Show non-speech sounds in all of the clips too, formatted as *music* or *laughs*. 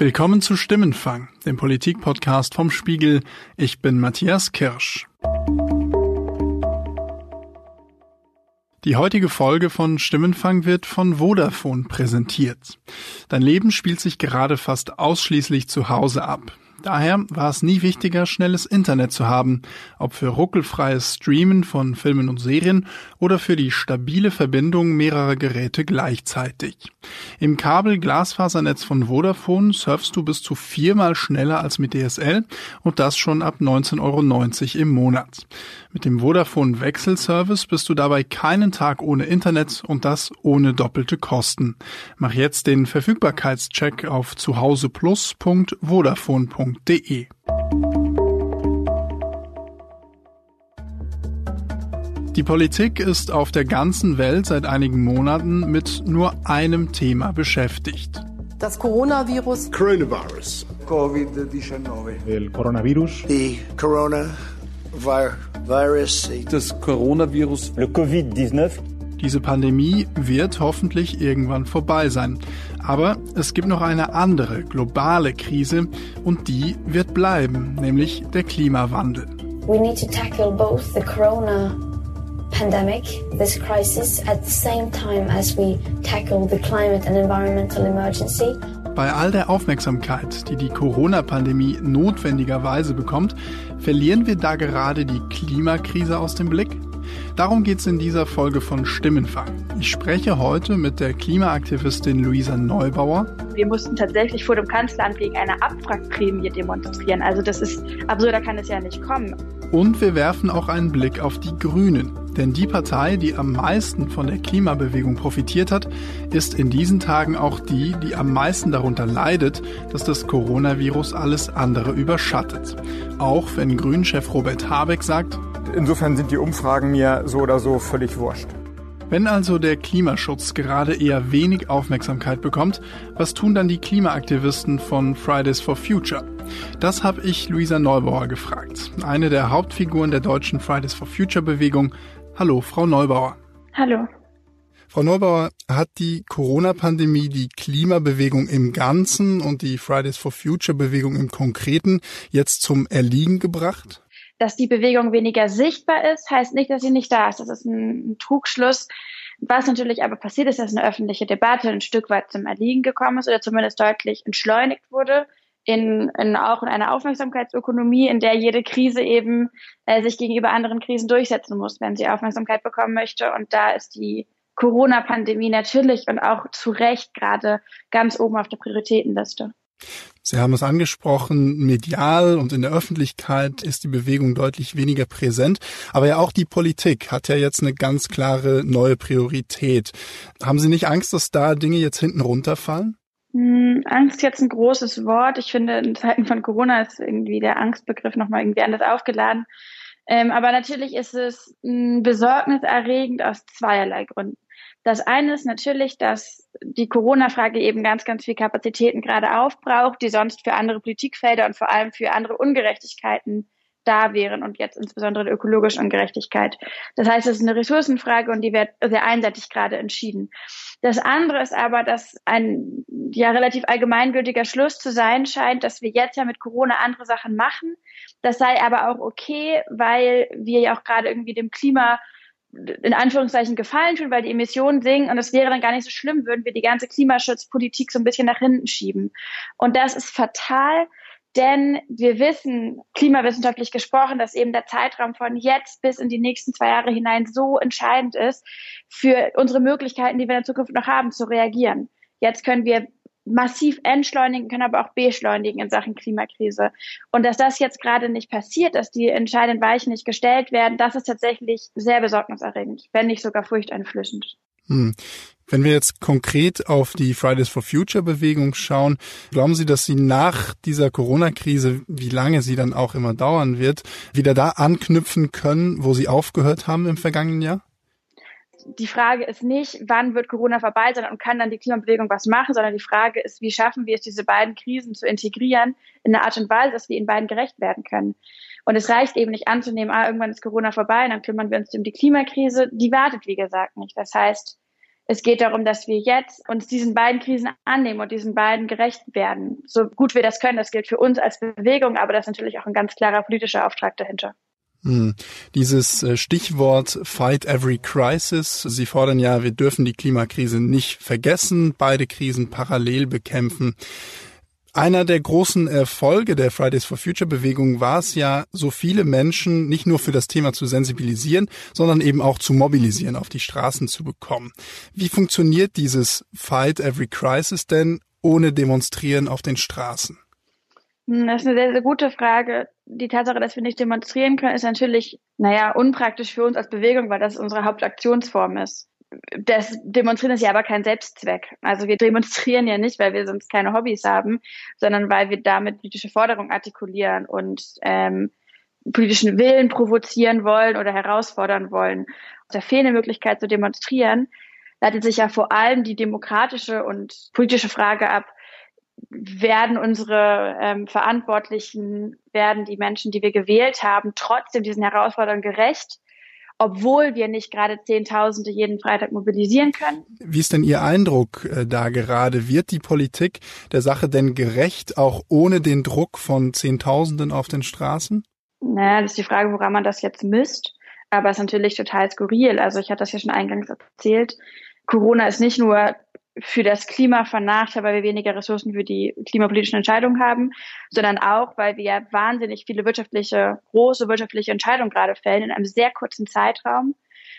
Willkommen zu Stimmenfang, dem Politikpodcast vom Spiegel. Ich bin Matthias Kirsch. Die heutige Folge von Stimmenfang wird von Vodafone präsentiert. Dein Leben spielt sich gerade fast ausschließlich zu Hause ab. Daher war es nie wichtiger, schnelles Internet zu haben, ob für ruckelfreies Streamen von Filmen und Serien oder für die stabile Verbindung mehrerer Geräte gleichzeitig. Im Kabel-Glasfasernetz von Vodafone surfst du bis zu viermal schneller als mit DSL und das schon ab 19,90 Euro im Monat. Mit dem Vodafone Wechselservice bist du dabei keinen Tag ohne Internet und das ohne doppelte Kosten. Mach jetzt den Verfügbarkeitscheck auf zuhauseplus.vodafone.de. Die Politik ist auf der ganzen Welt seit einigen Monaten mit nur einem Thema beschäftigt. Das Coronavirus. Coronavirus. COVID-19. El coronavirus. The Corona virus. Das Coronavirus. Le Covid-19. Diese Pandemie wird hoffentlich irgendwann vorbei sein. Aber es gibt noch eine andere globale Krise und die wird bleiben, nämlich der Klimawandel. We need to tackle both the corona pandemic, this crisis, at the same time as we tackle the climate and environmental emergency. Bei all der Aufmerksamkeit, die die Corona-Pandemie notwendigerweise bekommt, verlieren wir da gerade die Klimakrise aus dem Blick? Darum geht es in dieser Folge von Stimmenfang. Ich spreche heute mit der Klimaaktivistin Luisa Neubauer. Wir mussten tatsächlich vor dem Kanzleramt gegen eine Abwrackprämie demonstrieren. Also das ist absurder kann es ja nicht kommen. Und wir werfen auch einen Blick auf die Grünen. Denn die Partei, die am meisten von der Klimabewegung profitiert hat, ist in diesen Tagen auch die, die am meisten darunter leidet, dass das Coronavirus alles andere überschattet. Auch wenn Grünchef Robert Habeck sagt, Insofern sind die Umfragen mir so oder so völlig wurscht. Wenn also der Klimaschutz gerade eher wenig Aufmerksamkeit bekommt, was tun dann die Klimaaktivisten von Fridays for Future? Das habe ich Luisa Neubauer gefragt, eine der Hauptfiguren der deutschen Fridays for Future Bewegung. Hallo, Frau Neubauer. Hallo. Frau Neubauer, hat die Corona-Pandemie die Klimabewegung im Ganzen und die Fridays for Future Bewegung im Konkreten jetzt zum Erliegen gebracht? dass die Bewegung weniger sichtbar ist, heißt nicht, dass sie nicht da ist. Das ist ein, ein Trugschluss. Was natürlich aber passiert ist, dass eine öffentliche Debatte ein Stück weit zum Erliegen gekommen ist oder zumindest deutlich entschleunigt wurde. In, in auch in einer Aufmerksamkeitsökonomie, in der jede Krise eben äh, sich gegenüber anderen Krisen durchsetzen muss, wenn sie Aufmerksamkeit bekommen möchte. Und da ist die Corona-Pandemie natürlich und auch zu Recht gerade ganz oben auf der Prioritätenliste. Sie haben es angesprochen, medial und in der Öffentlichkeit ist die Bewegung deutlich weniger präsent. Aber ja auch die Politik hat ja jetzt eine ganz klare neue Priorität. Haben Sie nicht Angst, dass da Dinge jetzt hinten runterfallen? Hm, Angst jetzt ein großes Wort. Ich finde, in Zeiten von Corona ist irgendwie der Angstbegriff nochmal irgendwie anders aufgeladen. Ähm, aber natürlich ist es mh, besorgniserregend aus zweierlei Gründen. Das eine ist natürlich, dass die Corona-Frage eben ganz, ganz viel Kapazitäten gerade aufbraucht, die sonst für andere Politikfelder und vor allem für andere Ungerechtigkeiten da wären und jetzt insbesondere die ökologische Ungerechtigkeit. Das heißt, es ist eine Ressourcenfrage und die wird sehr einseitig gerade entschieden. Das andere ist aber, dass ein ja relativ allgemeingültiger Schluss zu sein scheint, dass wir jetzt ja mit Corona andere Sachen machen. Das sei aber auch okay, weil wir ja auch gerade irgendwie dem Klima in Anführungszeichen gefallen tun, weil die Emissionen sinken und es wäre dann gar nicht so schlimm, würden wir die ganze Klimaschutzpolitik so ein bisschen nach hinten schieben. Und das ist fatal, denn wir wissen, klimawissenschaftlich gesprochen, dass eben der Zeitraum von jetzt bis in die nächsten zwei Jahre hinein so entscheidend ist für unsere Möglichkeiten, die wir in Zukunft noch haben, zu reagieren. Jetzt können wir massiv entschleunigen, können aber auch beschleunigen in Sachen Klimakrise. Und dass das jetzt gerade nicht passiert, dass die entscheidenden Weichen nicht gestellt werden, das ist tatsächlich sehr besorgniserregend, wenn nicht sogar furchteinflößend. Hm. Wenn wir jetzt konkret auf die Fridays for Future Bewegung schauen, glauben Sie, dass Sie nach dieser Corona-Krise, wie lange sie dann auch immer dauern wird, wieder da anknüpfen können, wo Sie aufgehört haben im vergangenen Jahr? Die Frage ist nicht, wann wird Corona vorbei sein und kann dann die Klimabewegung was machen, sondern die Frage ist, wie schaffen wir es, diese beiden Krisen zu integrieren in einer Art und Weise, dass wir ihnen beiden gerecht werden können. Und es reicht eben nicht anzunehmen, ah, irgendwann ist Corona vorbei, dann kümmern wir uns um die Klimakrise. Die wartet, wie gesagt, nicht. Das heißt, Es geht darum, dass wir jetzt uns diesen beiden Krisen annehmen und diesen beiden gerecht werden. So gut wir das können, das gilt für uns als Bewegung, aber das ist natürlich auch ein ganz klarer politischer Auftrag dahinter. Hm. Dieses äh, Stichwort Fight Every Crisis. Sie fordern ja, wir dürfen die Klimakrise nicht vergessen, beide Krisen parallel bekämpfen. Einer der großen Erfolge der Fridays for Future Bewegung war es ja, so viele Menschen nicht nur für das Thema zu sensibilisieren, sondern eben auch zu mobilisieren, auf die Straßen zu bekommen. Wie funktioniert dieses Fight Every Crisis denn ohne Demonstrieren auf den Straßen? Hm, das ist eine sehr, sehr gute Frage. Die Tatsache, dass wir nicht demonstrieren können, ist natürlich, naja, unpraktisch für uns als Bewegung, weil das unsere Hauptaktionsform ist das Demonstrieren ist ja aber kein Selbstzweck. Also wir demonstrieren ja nicht, weil wir sonst keine Hobbys haben, sondern weil wir damit politische Forderungen artikulieren und ähm, politischen Willen provozieren wollen oder herausfordern wollen. Aus der fehlenden Möglichkeit zu demonstrieren, leitet sich ja vor allem die demokratische und politische Frage ab, werden unsere ähm, Verantwortlichen, werden die Menschen, die wir gewählt haben, trotzdem diesen Herausforderungen gerecht? obwohl wir nicht gerade Zehntausende jeden Freitag mobilisieren können. Wie ist denn Ihr Eindruck äh, da gerade? Wird die Politik der Sache denn gerecht, auch ohne den Druck von Zehntausenden auf den Straßen? Naja, das ist die Frage, woran man das jetzt misst. Aber es ist natürlich total skurril. Also ich hatte das ja schon eingangs erzählt. Corona ist nicht nur für das Klima von Nachteil, weil wir weniger Ressourcen für die klimapolitischen Entscheidungen haben, sondern auch, weil wir wahnsinnig viele wirtschaftliche, große wirtschaftliche Entscheidungen gerade fällen in einem sehr kurzen Zeitraum.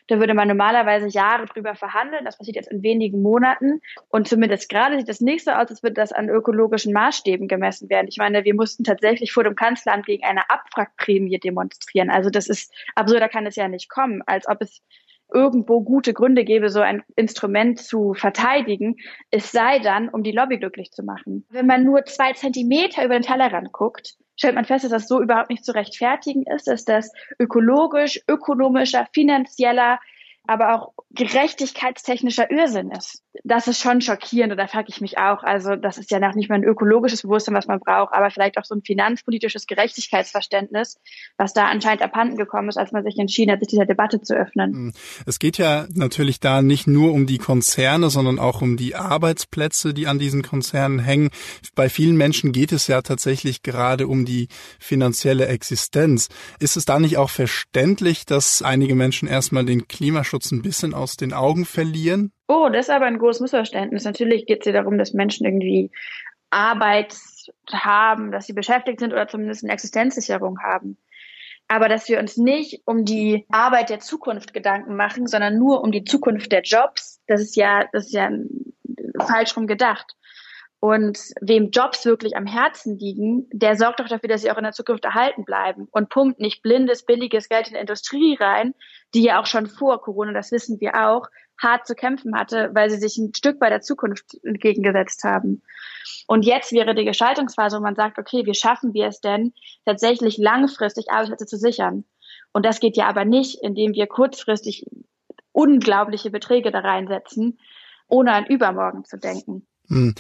Da würde man normalerweise Jahre drüber verhandeln. Das passiert jetzt in wenigen Monaten. Und zumindest gerade sieht das nicht so aus, als würde das an ökologischen Maßstäben gemessen werden. Ich meine, wir mussten tatsächlich vor dem Kanzleramt gegen eine Abwrackprämie demonstrieren. Also das ist absurder kann es ja nicht kommen, als ob es irgendwo gute Gründe gäbe, so ein Instrument zu verteidigen, es sei dann, um die Lobby glücklich zu machen. Wenn man nur zwei Zentimeter über den Tellerrand guckt, stellt man fest, dass das so überhaupt nicht zu rechtfertigen ist, dass das ökologisch, ökonomischer, finanzieller, aber auch gerechtigkeitstechnischer Irrsinn ist. Das ist schon schockierend und da frage ich mich auch. Also das ist ja noch nicht mal ein ökologisches Bewusstsein, was man braucht, aber vielleicht auch so ein finanzpolitisches Gerechtigkeitsverständnis, was da anscheinend abhanden gekommen ist, als man sich entschieden hat, sich dieser Debatte zu öffnen. Hm. Es geht ja natürlich da nicht nur um die Konzerne, sondern auch um die Arbeitsplätze, die an diesen Konzernen hängen. Bei vielen Menschen geht es ja tatsächlich gerade um die finanzielle Existenz. Ist es da nicht auch verständlich, dass einige Menschen erstmal den Klimaschutz ein bisschen aus den Augen verlieren? Oh, das ist aber ein großes Missverständnis. Natürlich geht es hier darum, dass Menschen irgendwie Arbeit haben, dass sie beschäftigt sind oder zumindest eine Existenzsicherung haben. Aber dass wir uns nicht um die Arbeit der Zukunft Gedanken machen, sondern nur um die Zukunft der Jobs, das ist ja, das ist ja falsch rum gedacht. Und wem Jobs wirklich am Herzen liegen, der sorgt doch dafür, dass sie auch in der Zukunft erhalten bleiben und pumpt nicht blindes, billiges Geld in die Industrie rein, die ja auch schon vor Corona, das wissen wir auch, hart zu kämpfen hatte, weil sie sich ein Stück bei der Zukunft entgegengesetzt haben. Und jetzt wäre die Gestaltungsphase, wo man sagt, okay, wie schaffen wir es denn, tatsächlich langfristig Arbeitsplätze zu sichern? Und das geht ja aber nicht, indem wir kurzfristig unglaubliche Beträge da reinsetzen, ohne an Übermorgen zu denken. Hm.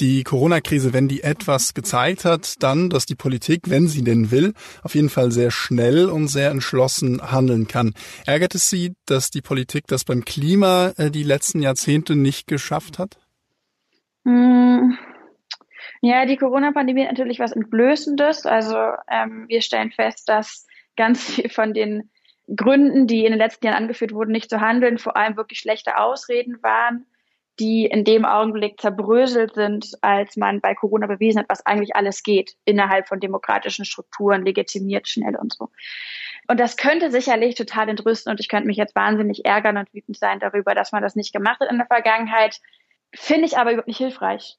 Die Corona-Krise, wenn die etwas gezeigt hat, dann, dass die Politik, wenn sie denn will, auf jeden Fall sehr schnell und sehr entschlossen handeln kann. Ärgert es Sie, dass die Politik das beim Klima äh, die letzten Jahrzehnte nicht geschafft hat? Hm. Ja, die Corona-Pandemie hat natürlich was Entblößendes. Also ähm, wir stellen fest, dass ganz viel von den Gründen, die in den letzten Jahren angeführt wurden, nicht zu handeln, vor allem wirklich schlechte Ausreden waren die in dem Augenblick zerbröselt sind, als man bei Corona bewiesen hat, was eigentlich alles geht innerhalb von demokratischen Strukturen, legitimiert schnell und so. Und das könnte sicherlich total entrüsten und ich könnte mich jetzt wahnsinnig ärgern und wütend sein darüber, dass man das nicht gemacht hat in der Vergangenheit. Finde ich aber überhaupt nicht hilfreich.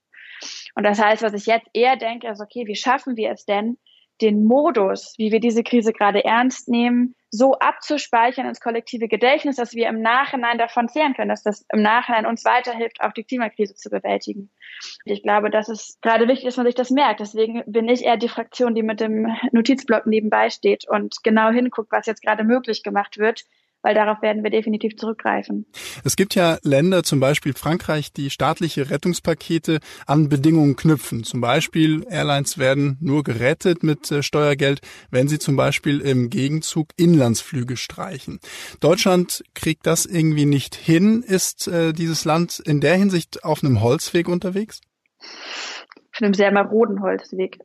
Und das heißt, was ich jetzt eher denke, ist, okay, wie schaffen wir es denn, den Modus, wie wir diese Krise gerade ernst nehmen, so abzuspeichern ins kollektive Gedächtnis, dass wir im Nachhinein davon zehren können, dass das im Nachhinein uns weiterhilft, auch die Klimakrise zu bewältigen. Ich glaube, das ist gerade wichtig, dass man sich das merkt. Deswegen bin ich eher die Fraktion, die mit dem Notizblock nebenbei steht und genau hinguckt, was jetzt gerade möglich gemacht wird, weil darauf werden wir definitiv zurückgreifen. Es gibt ja Länder, zum Beispiel Frankreich, die staatliche Rettungspakete an Bedingungen knüpfen. Zum Beispiel Airlines werden nur gerettet mit äh, Steuergeld, wenn sie zum Beispiel im Gegenzug Inlandsflüge streichen. Deutschland kriegt das irgendwie nicht hin. Ist äh, dieses Land in der Hinsicht auf einem Holzweg unterwegs? Auf einem sehr maroden Holzweg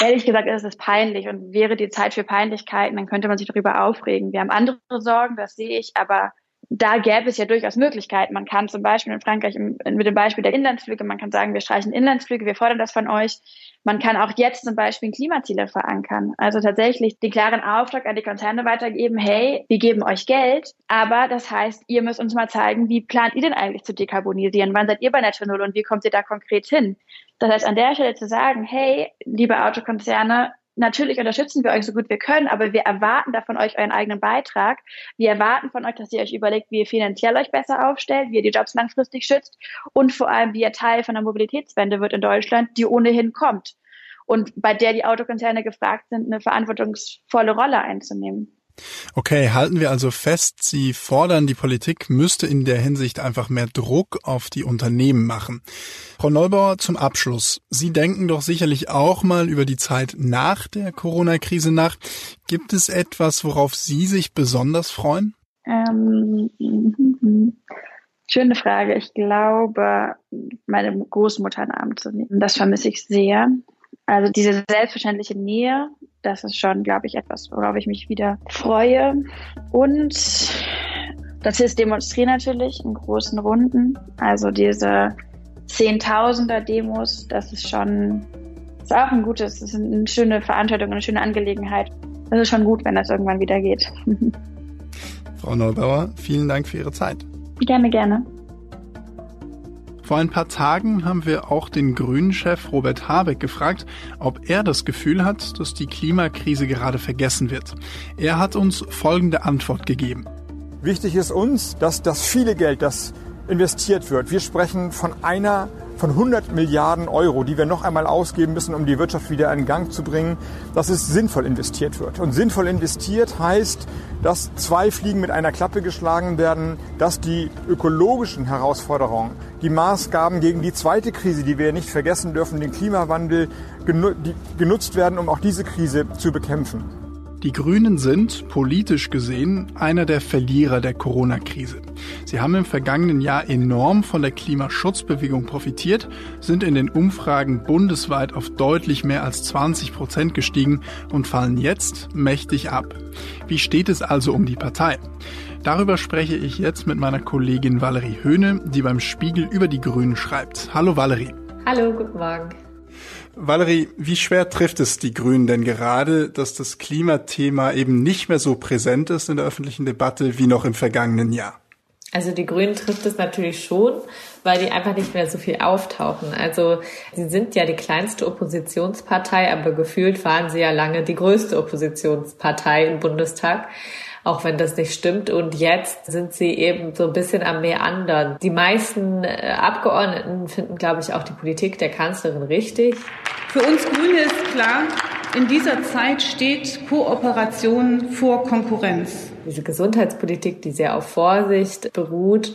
ehrlich gesagt ist es peinlich und wäre die Zeit für Peinlichkeiten, dann könnte man sich darüber aufregen. Wir haben andere Sorgen, das sehe ich, aber da gäbe es ja durchaus Möglichkeiten. Man kann zum Beispiel in Frankreich mit dem Beispiel der Inlandsflüge, man kann sagen, wir streichen Inlandsflüge, wir fordern das von euch. Man kann auch jetzt zum Beispiel Klimaziele verankern. Also tatsächlich den klaren Auftrag an die Konzerne weitergeben, hey, wir geben euch Geld, aber das heißt, ihr müsst uns mal zeigen, wie plant ihr denn eigentlich zu dekarbonisieren? Wann seid ihr bei Netto Null und wie kommt ihr da konkret hin? Das heißt, an der Stelle zu sagen, hey, liebe Autokonzerne, natürlich unterstützen wir euch so gut wir können, aber wir erwarten da von euch euren eigenen Beitrag. Wir erwarten von euch, dass ihr euch überlegt, wie ihr finanziell euch besser aufstellt, wie ihr die Jobs langfristig schützt und vor allem, wie ihr Teil von der Mobilitätswende wird in Deutschland, die ohnehin kommt und bei der die Autokonzerne gefragt sind, eine verantwortungsvolle Rolle einzunehmen. Okay, halten wir also fest, Sie fordern, die Politik müsste in der Hinsicht einfach mehr Druck auf die Unternehmen machen. Frau Neubauer, zum Abschluss. Sie denken doch sicherlich auch mal über die Zeit nach der Corona-Krise nach. Gibt es etwas, worauf Sie sich besonders freuen? Ähm, schöne Frage. Ich glaube, meine Großmutter in Arm zu nehmen. Das vermisse ich sehr. Also diese selbstverständliche Nähe, das ist schon, glaube ich, etwas, worauf ich mich wieder freue. Und das ist Demonstrieren natürlich in großen Runden. Also diese Zehntausender Demos, das ist schon, ist auch ein gutes, das ist eine schöne Veranstaltung, eine schöne Angelegenheit. Das ist schon gut, wenn das irgendwann wieder geht. *laughs* Frau Neubauer, vielen Dank für Ihre Zeit. Gerne, gerne. Vor ein paar Tagen haben wir auch den Grünen-Chef Robert Habeck gefragt, ob er das Gefühl hat, dass die Klimakrise gerade vergessen wird. Er hat uns folgende Antwort gegeben. Wichtig ist uns, dass das viele Geld, das investiert wird. Wir sprechen von einer von 100 Milliarden Euro, die wir noch einmal ausgeben müssen, um die Wirtschaft wieder in Gang zu bringen, dass es sinnvoll investiert wird. Und sinnvoll investiert heißt, dass zwei Fliegen mit einer Klappe geschlagen werden, dass die ökologischen Herausforderungen, die Maßgaben gegen die zweite Krise, die wir nicht vergessen dürfen, den Klimawandel, genutzt werden, um auch diese Krise zu bekämpfen. Die Grünen sind, politisch gesehen, einer der Verlierer der Corona-Krise. Sie haben im vergangenen Jahr enorm von der Klimaschutzbewegung profitiert, sind in den Umfragen bundesweit auf deutlich mehr als 20 Prozent gestiegen und fallen jetzt mächtig ab. Wie steht es also um die Partei? Darüber spreche ich jetzt mit meiner Kollegin Valerie Höhne, die beim Spiegel über die Grünen schreibt. Hallo Valerie. Hallo, guten Morgen. Valerie, wie schwer trifft es die Grünen denn gerade, dass das Klimathema eben nicht mehr so präsent ist in der öffentlichen Debatte wie noch im vergangenen Jahr? Also die Grünen trifft es natürlich schon, weil die einfach nicht mehr so viel auftauchen. Also sie sind ja die kleinste Oppositionspartei, aber gefühlt waren sie ja lange die größte Oppositionspartei im Bundestag auch wenn das nicht stimmt. Und jetzt sind sie eben so ein bisschen am Meandern. Die meisten äh, Abgeordneten finden, glaube ich, auch die Politik der Kanzlerin richtig. Für uns Grüne ist klar, in dieser Zeit steht Kooperation vor Konkurrenz. Diese Gesundheitspolitik, die sehr auf Vorsicht beruht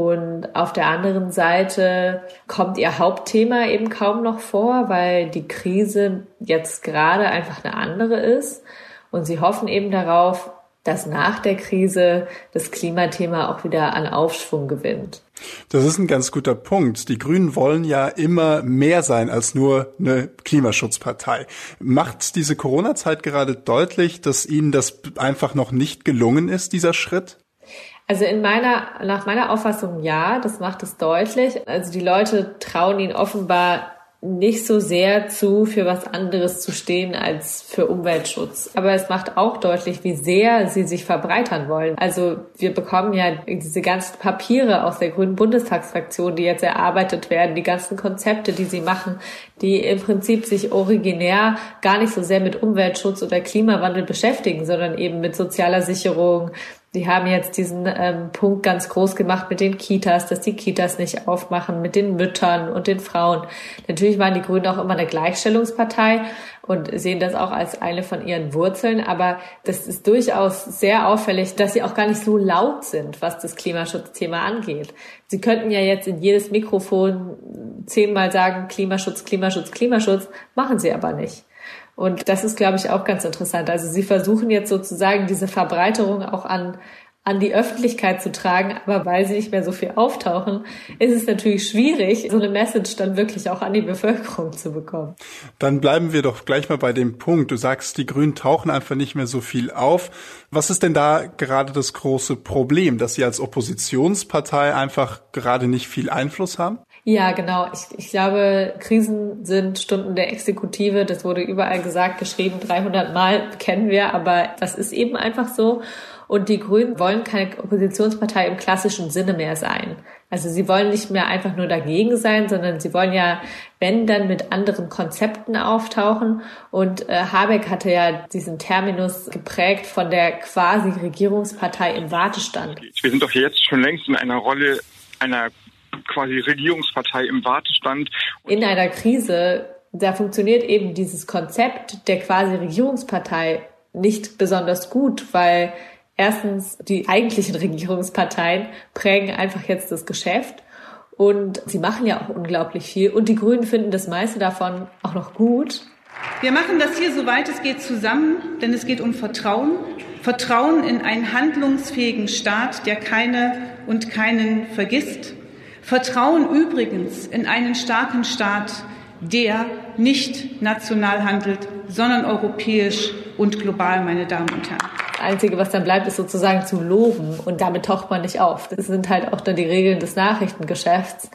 und auf der anderen Seite kommt ihr Hauptthema eben kaum noch vor, weil die Krise jetzt gerade einfach eine andere ist. Und sie hoffen eben darauf, dass nach der Krise das Klimathema auch wieder an Aufschwung gewinnt. Das ist ein ganz guter Punkt. Die Grünen wollen ja immer mehr sein als nur eine Klimaschutzpartei. Macht diese Corona-Zeit gerade deutlich, dass Ihnen das einfach noch nicht gelungen ist, dieser Schritt? Also in meiner, nach meiner Auffassung ja, das macht es deutlich. Also die Leute trauen ihnen offenbar nicht so sehr zu, für was anderes zu stehen als für Umweltschutz. Aber es macht auch deutlich, wie sehr sie sich verbreitern wollen. Also wir bekommen ja diese ganzen Papiere aus der Grünen Bundestagsfraktion, die jetzt erarbeitet werden, die ganzen Konzepte, die sie machen, die im Prinzip sich originär gar nicht so sehr mit Umweltschutz oder Klimawandel beschäftigen, sondern eben mit sozialer Sicherung, Die haben jetzt diesen ähm, Punkt ganz groß gemacht mit den Kitas, dass die Kitas nicht aufmachen, mit den Müttern und den Frauen. Natürlich waren die Grünen auch immer eine Gleichstellungspartei und sehen das auch als eine von ihren Wurzeln. Aber das ist durchaus sehr auffällig, dass sie auch gar nicht so laut sind, was das Klimaschutzthema angeht. Sie könnten ja jetzt in jedes Mikrofon zehnmal sagen, Klimaschutz, Klimaschutz, Klimaschutz, machen sie aber nicht. Und das ist, glaube ich, auch ganz interessant. Also sie versuchen jetzt sozusagen diese Verbreiterung auch an an die Öffentlichkeit zu tragen, aber weil sie nicht mehr so viel auftauchen, ist es natürlich schwierig, so eine Message dann wirklich auch an die Bevölkerung zu bekommen. Dann bleiben wir doch gleich mal bei dem Punkt. Du sagst, die Grünen tauchen einfach nicht mehr so viel auf. Was ist denn da gerade das große Problem, dass sie als Oppositionspartei einfach gerade nicht viel Einfluss haben? Ja, genau. Ich, ich glaube, Krisen sind Stunden der Exekutive. Das wurde überall gesagt, geschrieben, 300 Mal kennen wir, aber das ist eben einfach so. Und die Grünen wollen keine Oppositionspartei im klassischen Sinne mehr sein. Also sie wollen nicht mehr einfach nur dagegen sein, sondern sie wollen ja, wenn dann mit anderen Konzepten auftauchen. Und äh, Habeck hatte ja diesen Terminus geprägt von der quasi Regierungspartei im Wartestand. Wir sind doch jetzt schon längst in einer Rolle einer quasi Regierungspartei im Wartestand. In einer Krise, da funktioniert eben dieses Konzept der quasi Regierungspartei nicht besonders gut, weil erstens die eigentlichen Regierungsparteien prägen einfach jetzt das Geschäft und sie machen ja auch unglaublich viel und die Grünen finden das meiste davon auch noch gut. Wir machen das hier, soweit es geht, zusammen, denn es geht um Vertrauen. Vertrauen in einen handlungsfähigen Staat, der keine und keinen vergisst. Vertrauen übrigens in einen starken Staat, der nicht national handelt, sondern europäisch und global, meine Damen und Herren. Das Einzige, was dann bleibt, ist sozusagen zu loben und damit taucht man nicht auf. Das sind halt auch dann die Regeln des Nachrichtengeschäfts,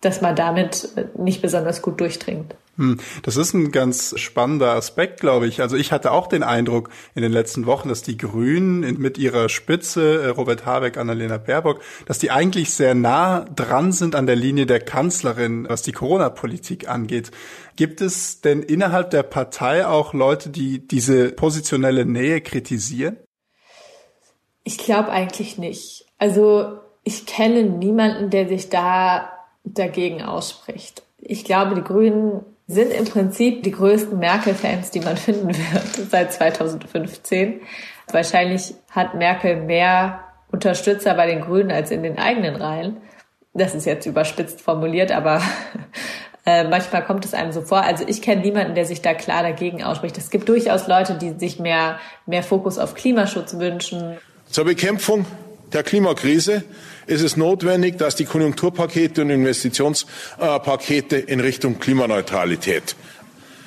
dass man damit nicht besonders gut durchdringt. Hm, das ist ein ganz spannender Aspekt, glaube ich. Also ich hatte auch den Eindruck in den letzten Wochen, dass die Grünen mit ihrer Spitze, äh, Robert Habeck, Annalena Baerbock, dass die eigentlich sehr nah dran sind an der Linie der Kanzlerin, was die Corona-Politik angeht. Gibt es denn innerhalb der Partei auch Leute, die diese positionelle Nähe kritisieren? Ich glaube eigentlich nicht. Also ich kenne niemanden, der sich da dagegen ausspricht. Ich glaube, die Grünen sind im Prinzip die größten Merkel-Fans, die man *laughs* finden wird seit 2015. Wahrscheinlich hat Merkel mehr Unterstützer bei den Grünen als in den eigenen Reihen. Das ist jetzt überspitzt formuliert, aber *laughs* äh, manchmal kommt es einem so vor. Also ich kenne niemanden, der sich da klar dagegen ausspricht. Es gibt durchaus Leute, die sich mehr, mehr Fokus auf Klimaschutz wünschen. Zur Bekämpfung der Klimakrise ist es notwendig, dass die Konjunkturpakete und Investitionspakete in Richtung Klimaneutralität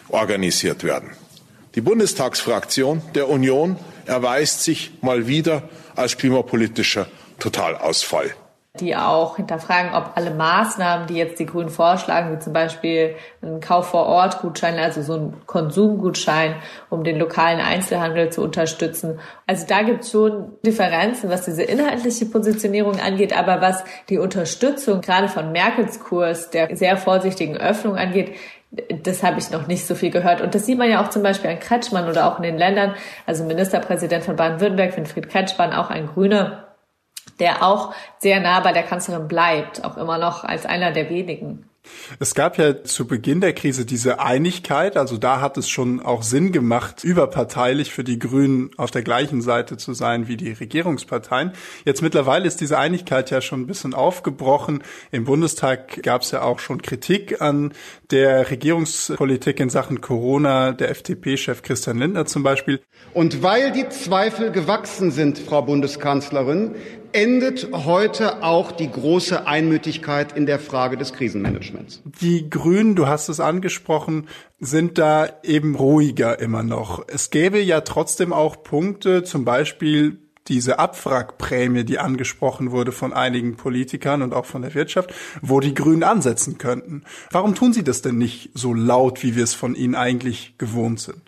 organisiert werden. Die Bundestagsfraktion der Union erweist sich mal wieder als klimapolitischer Totalausfall die auch hinterfragen, ob alle Maßnahmen, die jetzt die Grünen vorschlagen, wie zum Beispiel ein Kauf vor Ort Gutschein, also so ein Konsumgutschein, um den lokalen Einzelhandel zu unterstützen. Also da gibt es schon Differenzen, was diese inhaltliche Positionierung angeht, aber was die Unterstützung gerade von Merkels Kurs, der sehr vorsichtigen Öffnung angeht, das habe ich noch nicht so viel gehört. Und das sieht man ja auch zum Beispiel an Kretschmann oder auch in den Ländern. Also Ministerpräsident von Baden-Württemberg, Winfried Kretschmann, auch ein Grüner, der auch sehr nah bei der Kanzlerin bleibt, auch immer noch als einer der wenigen. Es gab ja zu Beginn der Krise diese Einigkeit, also da hat es schon auch Sinn gemacht, überparteilich für die Grünen auf der gleichen Seite zu sein wie die Regierungsparteien. Jetzt mittlerweile ist diese Einigkeit ja schon ein bisschen aufgebrochen. Im Bundestag gab es ja auch schon Kritik an der Regierungspolitik in Sachen Corona, der FDP-Chef Christian Lindner zum Beispiel. Und weil die Zweifel gewachsen sind, Frau Bundeskanzlerin, endet heute auch die große Einmütigkeit in der Frage des Krisenmanagements. Die Grünen, du hast es angesprochen, sind da eben ruhiger immer noch. Es gäbe ja trotzdem auch Punkte, zum Beispiel diese Abwrackprämie, die angesprochen wurde von einigen Politikern und auch von der Wirtschaft, wo die Grünen ansetzen könnten. Warum tun sie das denn nicht so laut, wie wir es von ihnen eigentlich gewohnt sind?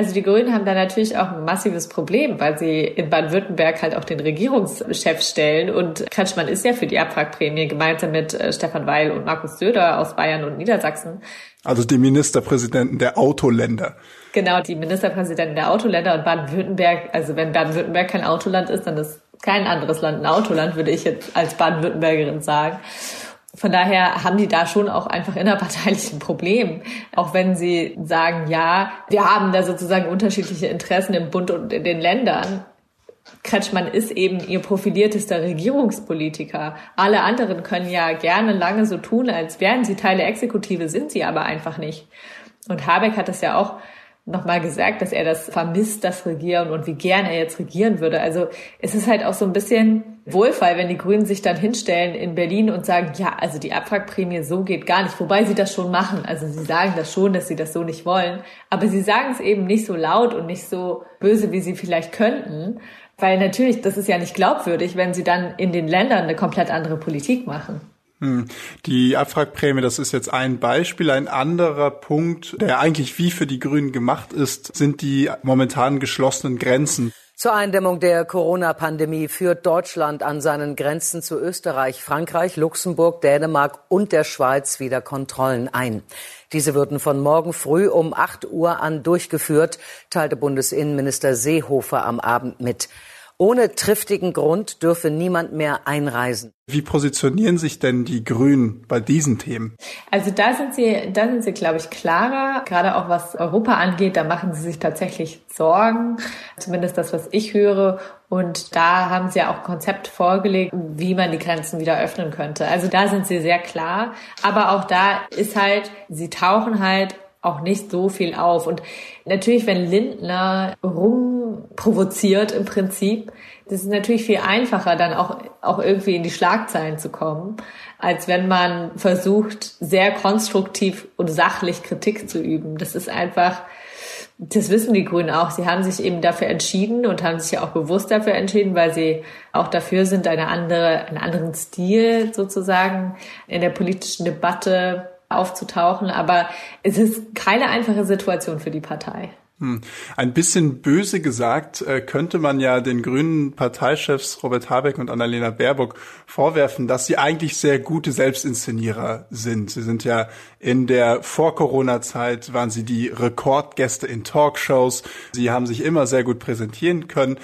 Also die Grünen haben da natürlich auch ein massives Problem, weil sie in Baden-Württemberg halt auch den Regierungschef stellen. Und Kretschmann ist ja für die Abwrackprämie gemeinsam mit äh, Stefan Weil und Markus Söder aus Bayern und Niedersachsen. Also die Ministerpräsidenten der Autoländer. Genau, die Ministerpräsidenten der Autoländer und Baden-Württemberg. Also wenn Baden-Württemberg kein Autoland ist, dann ist kein anderes Land ein Autoland, würde ich jetzt als Baden-Württembergerin sagen. Von daher haben die da schon auch einfach innerparteilich ein Problem. Auch wenn sie sagen, ja, wir haben da sozusagen unterschiedliche Interessen im Bund und in den Ländern. Kretschmann ist eben ihr profiliertester Regierungspolitiker. Alle anderen können ja gerne lange so tun, als wären sie Teil der Exekutive, sind sie aber einfach nicht. Und Habeck hat das ja auch nochmal gesagt, dass er das vermisst, das Regieren und wie gern er jetzt regieren würde. Also es ist halt auch so ein bisschen Wohlfall, wenn die Grünen sich dann hinstellen in Berlin und sagen, ja, also die Abwrackprämie so geht gar nicht, wobei sie das schon machen. Also sie sagen das schon, dass sie das so nicht wollen, aber sie sagen es eben nicht so laut und nicht so böse, wie sie vielleicht könnten, weil natürlich, das ist ja nicht glaubwürdig, wenn sie dann in den Ländern eine komplett andere Politik machen. Hm. Die Abwrackprämie, das ist jetzt ein Beispiel. Ein anderer Punkt, der eigentlich wie für die Grünen gemacht ist, sind die momentan geschlossenen Grenzen. Zur Eindämmung der Corona-Pandemie führt Deutschland an seinen Grenzen zu Österreich, Frankreich, Luxemburg, Dänemark und der Schweiz wieder Kontrollen ein. Diese würden von morgen früh um 8 Uhr an durchgeführt, teilte Bundesinnenminister Seehofer am Abend mit. Ohne triftigen Grund dürfe niemand mehr einreisen. Wie positionieren sich denn die Grünen bei diesen Themen? Also da sind sie, da sind sie, glaube ich, klarer. Gerade auch was Europa angeht, da machen sie sich tatsächlich Sorgen. Zumindest das, was ich höre. Und da haben sie ja auch ein Konzept vorgelegt, wie man die Grenzen wieder öffnen könnte. Also da sind sie sehr klar. Aber auch da ist halt, sie tauchen halt auch nicht so viel auf. Und natürlich, wenn Lindner rumprovoziert im Prinzip, das ist natürlich viel einfacher, dann auch, auch irgendwie in die Schlagzeilen zu kommen, als wenn man versucht, sehr konstruktiv und sachlich Kritik zu üben. Das ist einfach, das wissen die Grünen auch. Sie haben sich eben dafür entschieden und haben sich ja auch bewusst dafür entschieden, weil sie auch dafür sind, eine andere, einen anderen Stil sozusagen in der politischen Debatte aufzutauchen. Aber es ist keine einfache Situation für die Partei. Hm. Ein bisschen böse gesagt, äh, könnte man ja den grünen Parteichefs Robert Habeck und Annalena Baerbock vorwerfen, dass sie eigentlich sehr gute Selbstinszenierer sind. Sie sind ja in der Vor-Corona-Zeit waren sie die Rekordgäste in Talkshows. Sie haben sich immer sehr gut präsentieren können.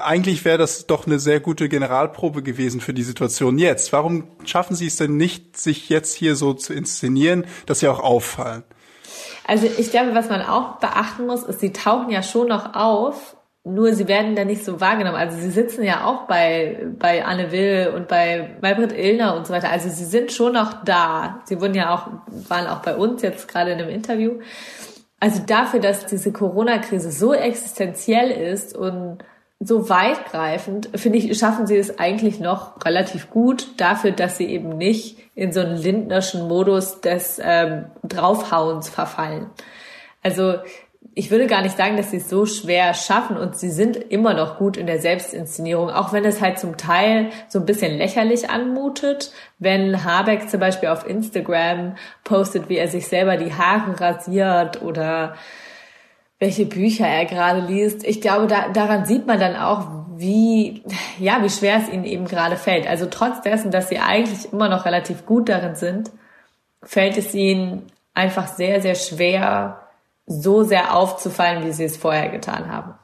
Eigentlich wäre das doch eine sehr gute Generalprobe gewesen für die Situation jetzt. Warum schaffen Sie es denn nicht, sich jetzt hier so zu inszenieren, dass Sie auch auffallen? Also ich glaube, was man auch beachten muss, ist, sie tauchen ja schon noch auf, nur sie werden da nicht so wahrgenommen. Also sie sitzen ja auch bei, bei Anne Will und bei Maybrit Illner und so weiter. Also sie sind schon noch da. Sie wurden ja auch, waren auch bei uns jetzt gerade in einem Interview. Also dafür, dass diese Corona-Krise so existenziell ist und so weitgreifend, finde ich, schaffen sie es eigentlich noch relativ gut dafür, dass sie eben nicht in so einen lindnerschen Modus des ähm, Draufhauens verfallen. Also ich würde gar nicht sagen, dass sie es so schwer schaffen und sie sind immer noch gut in der Selbstinszenierung, auch wenn es halt zum Teil so ein bisschen lächerlich anmutet, wenn Habeck zum Beispiel auf Instagram postet, wie er sich selber die Haare rasiert oder welche Bücher er gerade liest. Ich glaube, da, daran sieht man dann auch, wie, ja, wie schwer es ihnen eben gerade fällt. Also trotz dessen, dass sie eigentlich immer noch relativ gut darin sind, fällt es ihnen einfach sehr, sehr schwer, so sehr aufzufallen, wie sie es vorher getan haben.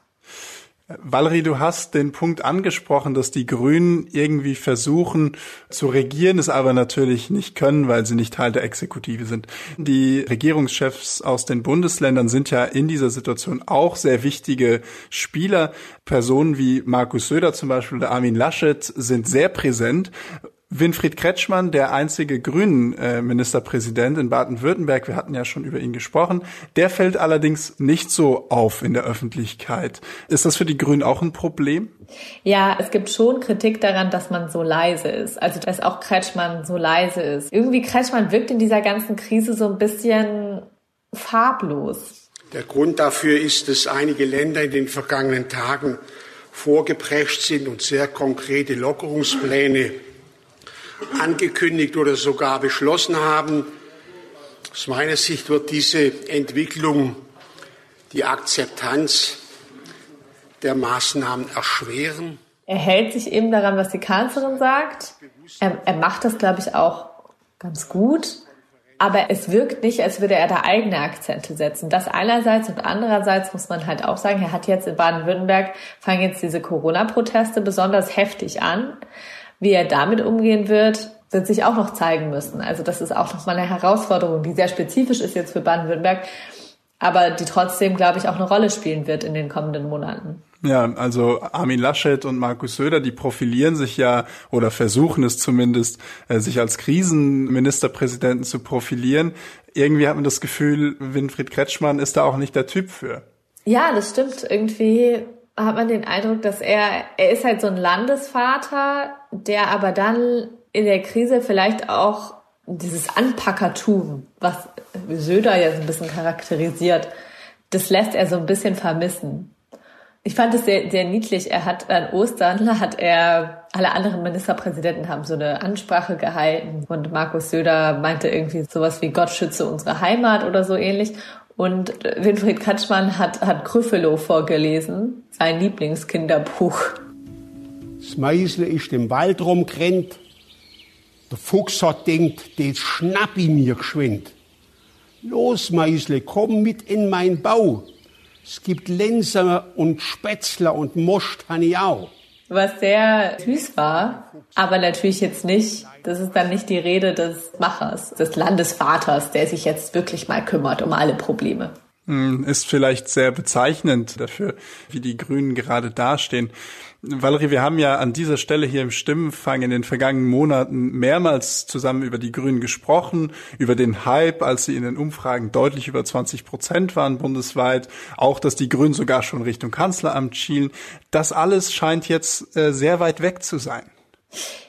Valerie, du hast den Punkt angesprochen, dass die Grünen irgendwie versuchen zu regieren, es aber natürlich nicht können, weil sie nicht Teil der Exekutive sind. Die Regierungschefs aus den Bundesländern sind ja in dieser Situation auch sehr wichtige Spieler. Personen wie Markus Söder zum Beispiel oder Armin Laschet sind sehr präsent. Winfried Kretschmann, der einzige grünen äh, Ministerpräsident in Baden-Württemberg, wir hatten ja schon über ihn gesprochen, der fällt allerdings nicht so auf in der Öffentlichkeit. Ist das für die Grünen auch ein Problem? Ja, es gibt schon Kritik daran, dass man so leise ist. Also, dass auch Kretschmann so leise ist. Irgendwie Kretschmann wirkt in dieser ganzen Krise so ein bisschen farblos. Der Grund dafür ist, dass einige Länder in den vergangenen Tagen vorgeprescht sind und sehr konkrete Lockerungspläne angekündigt oder sogar beschlossen haben. Aus meiner Sicht wird diese Entwicklung die Akzeptanz der Maßnahmen erschweren. Er hält sich eben daran, was die Kanzlerin sagt. Er, er macht das, glaube ich, auch ganz gut. Aber es wirkt nicht, als würde er da eigene Akzente setzen. Das einerseits und andererseits muss man halt auch sagen, er hat jetzt in Baden-Württemberg, fangen jetzt diese Corona-Proteste besonders heftig an. Wie er damit umgehen wird, wird sich auch noch zeigen müssen. Also das ist auch nochmal eine Herausforderung, die sehr spezifisch ist jetzt für Baden-Württemberg, aber die trotzdem, glaube ich, auch eine Rolle spielen wird in den kommenden Monaten. Ja, also Armin Laschet und Markus Söder, die profilieren sich ja oder versuchen es zumindest, äh, sich als Krisenministerpräsidenten zu profilieren. Irgendwie hat man das Gefühl, Winfried Kretschmann ist da auch nicht der Typ für. Ja, das stimmt. Irgendwie hat man den Eindruck, dass er, er ist halt so ein Landesvater, der aber dann in der Krise vielleicht auch dieses Anpackertum, was Söder ja so ein bisschen charakterisiert, das lässt er so ein bisschen vermissen. Ich fand es sehr, sehr niedlich. Er hat an Ostern *laughs* hat er alle anderen Ministerpräsidenten haben so eine Ansprache gehalten und Markus Söder meinte irgendwie sowas wie Gott schütze unsere Heimat oder so ähnlich. Und Winfried Katschmann hat, hat Krüffelow vorgelesen, sein Lieblingskinderbuch. Das Meisle ist im Wald rumgerannt. Der Fuchs hat denkt, das schnapp ich mir geschwind. Los, Meisle, komm mit in mein Bau. Es gibt Lenser und Spätzler und Most habe auch. Was sehr süß war, aber natürlich jetzt nicht, das ist dann nicht die Rede des Machers, des Landesvaters, der sich jetzt wirklich mal kümmert um alle Probleme. Hm, ist vielleicht sehr bezeichnend dafür, wie die Grünen gerade dastehen. Valerie, wir haben ja an dieser Stelle hier im Stimmenfang in den vergangenen Monaten mehrmals zusammen über die Grünen gesprochen, über den Hype, als sie in den Umfragen deutlich über 20 Prozent waren bundesweit, auch, dass die Grünen sogar schon Richtung Kanzleramt schielen. Das alles scheint jetzt äh, sehr weit weg zu sein.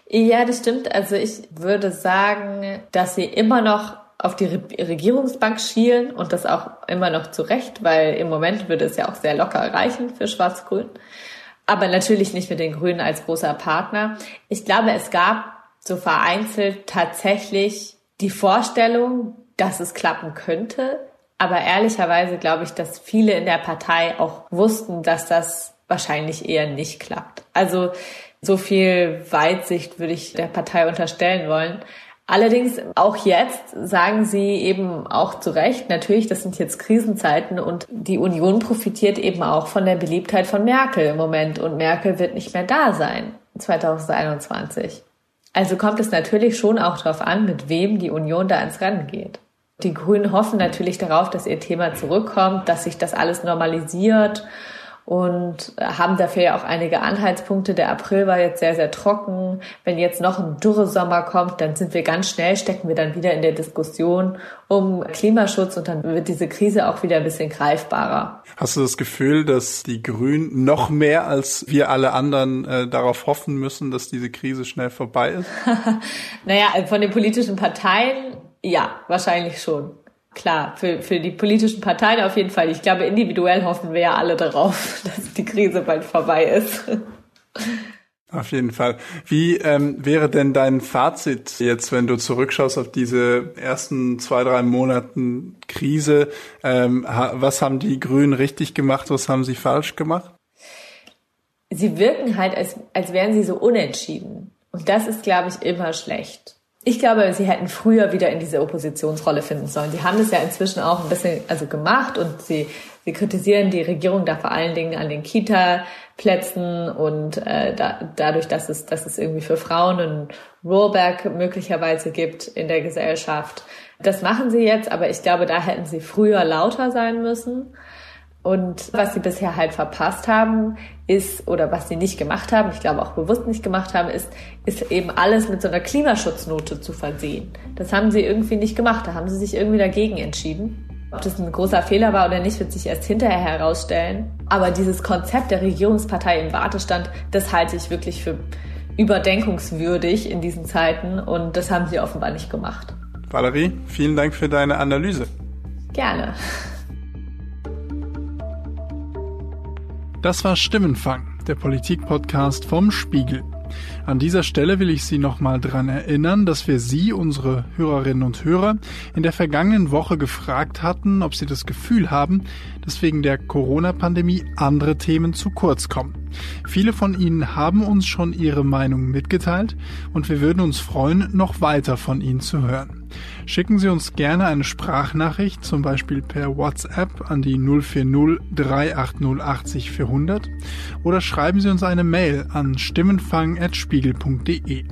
Ja, das stimmt. Also ich würde sagen, dass sie immer noch auf die Regierungsbank schielen und das auch immer noch zu Recht, weil im Moment würde es ja auch sehr locker reichen für Schwarz-Grün aber natürlich nicht mit den Grünen als großer Partner. Ich glaube, es gab so vereinzelt tatsächlich die Vorstellung, dass es klappen könnte. Aber ehrlicherweise glaube ich, dass viele in der Partei auch wussten, dass das wahrscheinlich eher nicht klappt. Also so viel Weitsicht würde ich der Partei unterstellen wollen. Allerdings auch jetzt sagen sie eben auch zu Recht, natürlich, das sind jetzt Krisenzeiten und die Union profitiert eben auch von der Beliebtheit von Merkel im Moment und Merkel wird nicht mehr da sein 2021. Also kommt es natürlich schon auch darauf an, mit wem die Union da ins Rennen geht. Die Grünen hoffen natürlich darauf, dass ihr Thema zurückkommt, dass sich das alles normalisiert und haben dafür ja auch einige Anhaltspunkte. Der April war jetzt sehr, sehr trocken. Wenn jetzt noch ein Dürresommer kommt, dann sind wir ganz schnell, stecken wir dann wieder in der Diskussion um Klimaschutz und dann wird diese Krise auch wieder ein bisschen greifbarer. Hast du das Gefühl, dass die Grünen noch mehr als wir alle anderen äh, darauf hoffen müssen, dass diese Krise schnell vorbei ist? *laughs* naja, von den politischen Parteien, ja, wahrscheinlich schon. Klar, für, für die politischen Parteien auf jeden Fall. Ich glaube, individuell hoffen wir ja alle darauf, *laughs* dass die Krise bald vorbei ist. Auf jeden Fall. Wie ähm, wäre denn dein Fazit jetzt, wenn du zurückschaust auf diese ersten zwei, drei Monaten Krise? Ähm, was haben die Grünen richtig gemacht? Was haben sie falsch gemacht? Sie wirken halt, als, als wären sie so unentschieden. Und das ist, glaube ich, immer schlecht. Ich glaube, sie hätten früher wieder in diese Oppositionsrolle finden sollen. Sie haben das ja inzwischen auch ein bisschen also gemacht und sie, sie kritisieren die Regierung da vor allen Dingen an den Kita-Plätzen und äh, da, dadurch, dass es, dass es irgendwie für Frauen einen Rollback möglicherweise gibt in der Gesellschaft. Das machen sie jetzt, aber ich glaube, da hätten sie früher lauter sein müssen. Und was sie bisher halt verpasst haben, ist, oder was sie nicht gemacht haben, ich glaube auch bewusst nicht gemacht haben, ist, ist eben alles mit so einer Klimaschutznote zu versehen. Das haben sie irgendwie nicht gemacht. Da haben sie sich irgendwie dagegen entschieden. Ob das ein großer Fehler war oder nicht, wird sich erst hinterher herausstellen. Aber dieses Konzept der Regierungspartei im Wartestand, das halte ich wirklich für überdenkungswürdig in diesen Zeiten und das haben sie offenbar nicht gemacht. Valerie, vielen Dank für deine Analyse. Gerne. Das war Stimmenfang, der Politikpodcast vom Spiegel. An dieser Stelle will ich Sie nochmal dran erinnern, dass wir Sie, unsere Hörerinnen und Hörer, in der vergangenen Woche gefragt hatten, ob Sie das Gefühl haben, dass wegen der Corona-Pandemie andere Themen zu kurz kommen. Viele von Ihnen haben uns schon ihre Meinung mitgeteilt und wir würden uns freuen, noch weiter von Ihnen zu hören. Schicken Sie uns gerne eine Sprachnachricht, zum Beispiel per WhatsApp an die 040 380 80 400 oder schreiben Sie uns eine Mail an stimmenfang.spiegel.de.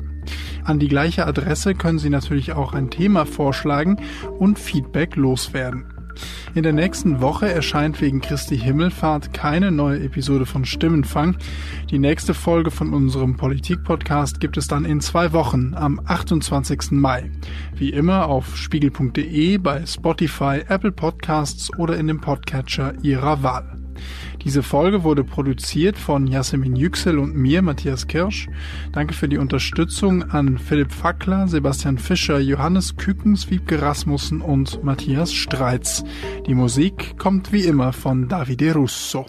An die gleiche Adresse können Sie natürlich auch ein Thema vorschlagen und Feedback loswerden. In der nächsten Woche erscheint wegen Christi Himmelfahrt keine neue Episode von Stimmenfang. Die nächste Folge von unserem Politik-Podcast gibt es dann in zwei Wochen am 28. Mai. Wie immer auf spiegel.de, bei Spotify, Apple Podcasts oder in dem Podcatcher Ihrer Wahl. Diese Folge wurde produziert von Yasemin Yüksel und mir, Matthias Kirsch. Danke für die Unterstützung an Philipp Fackler, Sebastian Fischer, Johannes Kükens, Wiebke Rasmussen und Matthias Streitz. Die Musik kommt wie immer von Davide Russo.